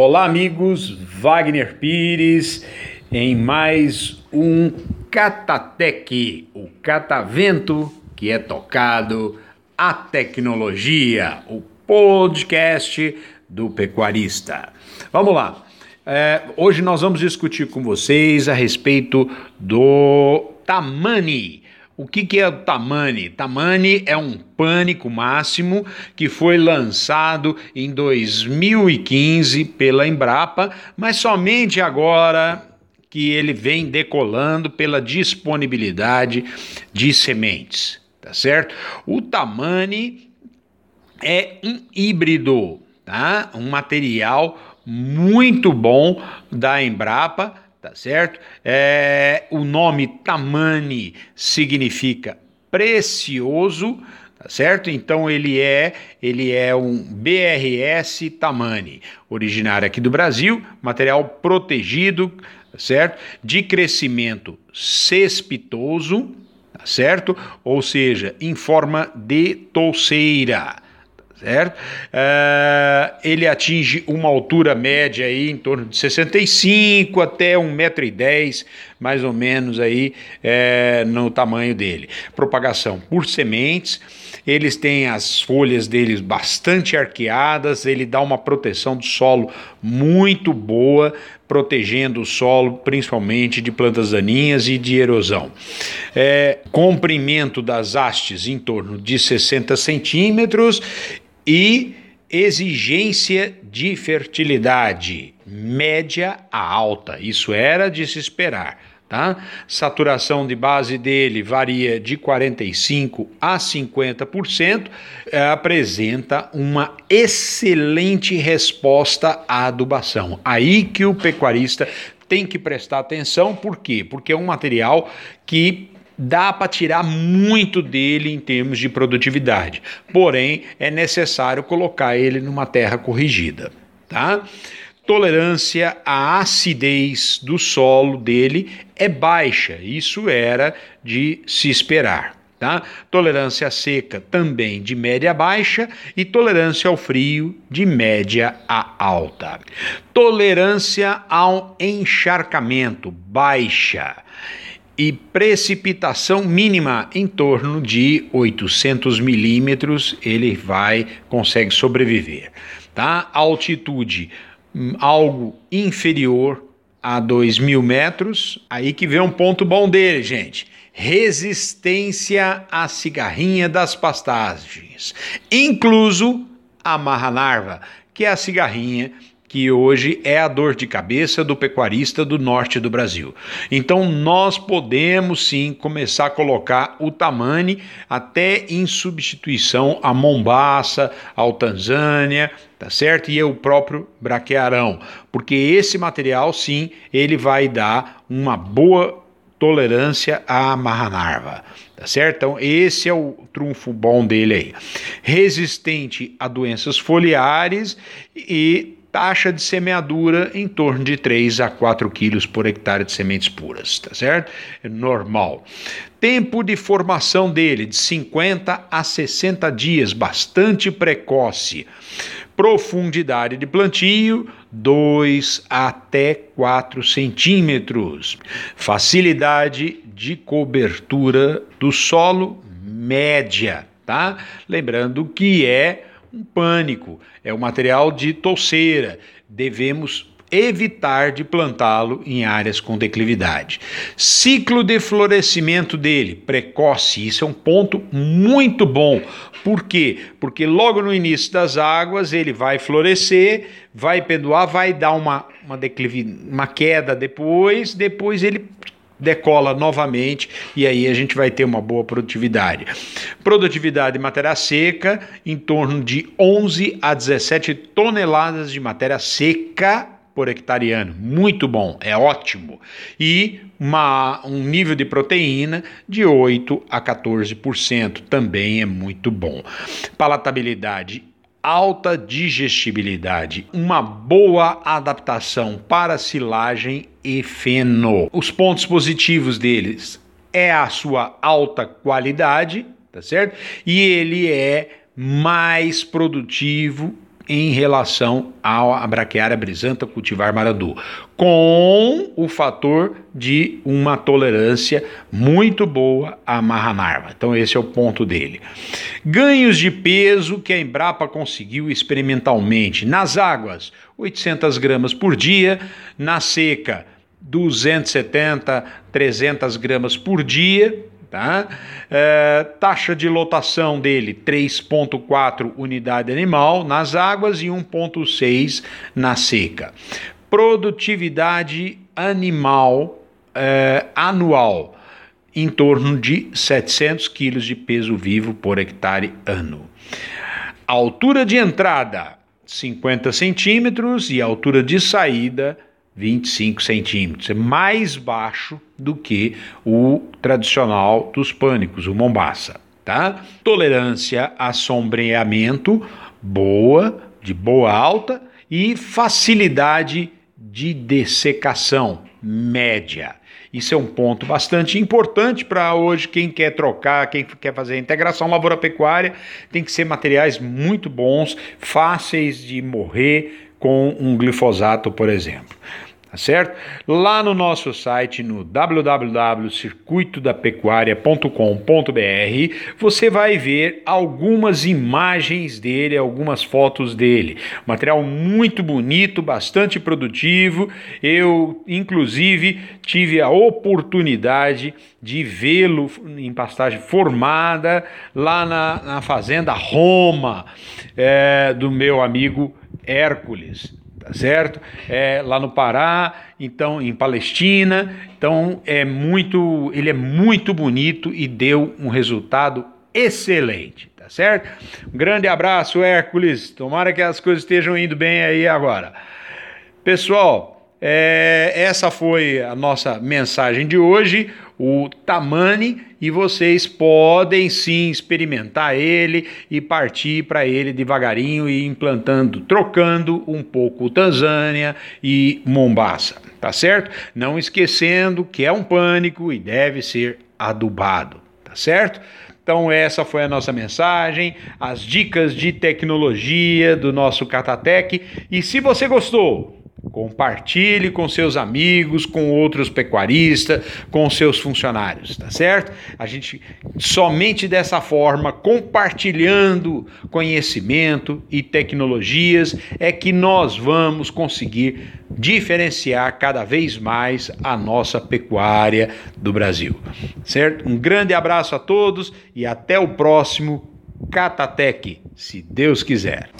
Olá, amigos. Wagner Pires em mais um Catatec, o catavento que é tocado a tecnologia, o podcast do pecuarista. Vamos lá. É, hoje nós vamos discutir com vocês a respeito do Tamani. O que, que é o Tamani? Tamani é um pânico máximo que foi lançado em 2015 pela Embrapa, mas somente agora que ele vem decolando pela disponibilidade de sementes, tá certo? O Tamani é um híbrido, tá? Um material muito bom da Embrapa tá certo? É, o nome Tamani significa precioso, tá certo? Então ele é, ele é um BRS Tamani, originário aqui do Brasil, material protegido, tá certo? De crescimento cespitoso, tá certo? Ou seja, em forma de touceira certo? Uh, ele atinge uma altura média aí em torno de 65 até 1,10m, mais ou menos aí é, no tamanho dele. Propagação por sementes, eles têm as folhas deles bastante arqueadas, ele dá uma proteção do solo muito boa, protegendo o solo principalmente de plantas daninhas e de erosão. É, comprimento das hastes em torno de 60 centímetros e exigência de fertilidade média a alta. Isso era de se esperar. Tá? Saturação de base dele varia de 45 a 50%, é, apresenta uma excelente resposta à adubação. Aí que o pecuarista tem que prestar atenção, por quê? Porque é um material que dá para tirar muito dele em termos de produtividade. Porém, é necessário colocar ele numa terra corrigida, tá? Tolerância à acidez do solo dele é baixa. Isso era de se esperar. Tá? Tolerância à seca também de média a baixa e tolerância ao frio de média a alta. Tolerância ao encharcamento baixa e precipitação mínima em torno de 800 milímetros, ele vai consegue sobreviver, tá? Altitude hum, algo inferior a 2 mil metros, aí que vem um ponto bom dele, gente. Resistência à cigarrinha das pastagens, incluso a marra-narva, que é a cigarrinha que hoje é a dor de cabeça do pecuarista do norte do Brasil. Então nós podemos sim começar a colocar o tamani até em substituição a mombaça, ao Tanzânia, tá certo? E o próprio braquearão, porque esse material sim, ele vai dar uma boa tolerância à marranarva, tá certo? Então esse é o trunfo bom dele aí. Resistente a doenças foliares e taxa de semeadura em torno de 3 a 4 quilos por hectare de sementes puras, tá certo? É normal. Tempo de formação dele de 50 a 60 dias, bastante precoce. Profundidade de plantio 2 até 4 centímetros. Facilidade de cobertura do solo média, tá? Lembrando que é um pânico, é um material de touceira. Devemos evitar de plantá-lo em áreas com declividade. Ciclo de florescimento dele, precoce, isso é um ponto muito bom. Por quê? Porque logo no início das águas ele vai florescer, vai penduar, vai dar uma, uma, declive, uma queda depois, depois ele decola novamente e aí a gente vai ter uma boa produtividade. Produtividade de matéria seca em torno de 11 a 17 toneladas de matéria seca por hectare ano. Muito bom, é ótimo. E uma, um nível de proteína de 8 a 14%, também é muito bom. Palatabilidade alta digestibilidade, uma boa adaptação para silagem e feno. Os pontos positivos deles é a sua alta qualidade, tá certo? E ele é mais produtivo em relação à braquiária brisanta cultivar marandu, com o fator de uma tolerância muito boa à marra-narva. Então esse é o ponto dele. Ganhos de peso que a Embrapa conseguiu experimentalmente nas águas, 800 gramas por dia, na seca 270, 300 gramas por dia, Tá? É, taxa de lotação dele 3,4 unidade animal nas águas e 1,6 na seca. Produtividade animal é, anual em torno de 700 quilos de peso vivo por hectare ano. Altura de entrada 50 centímetros e altura de saída 25 centímetros. É mais baixo do que o tradicional dos pânicos, o Mombasa. Tá? Tolerância a sombreamento boa, de boa alta e facilidade de dessecação média. Isso é um ponto bastante importante para hoje quem quer trocar, quem quer fazer a integração lavoura-pecuária, tem que ser materiais muito bons, fáceis de morrer com um glifosato, por exemplo tá certo? Lá no nosso site, no www.circuitodapecuaria.com.br, você vai ver algumas imagens dele, algumas fotos dele. Material muito bonito, bastante produtivo. Eu, inclusive, tive a oportunidade de vê-lo em pastagem formada lá na, na fazenda Roma, é, do meu amigo Hércules certo? É, lá no Pará, então em Palestina, então é muito, ele é muito bonito e deu um resultado excelente, tá certo? Um grande abraço, Hércules. Tomara que as coisas estejam indo bem aí agora. Pessoal, é, essa foi a nossa mensagem de hoje, o Tamani, e vocês podem sim experimentar ele e partir para ele devagarinho e implantando, trocando um pouco Tanzânia e Mombasa, tá certo? Não esquecendo que é um pânico e deve ser adubado, tá certo? Então, essa foi a nossa mensagem, as dicas de tecnologia do nosso Catatec. E se você gostou, Compartilhe com seus amigos, com outros pecuaristas, com seus funcionários, tá certo? A gente somente dessa forma, compartilhando conhecimento e tecnologias, é que nós vamos conseguir diferenciar cada vez mais a nossa pecuária do Brasil. Certo? Um grande abraço a todos e até o próximo Catatec, se Deus quiser.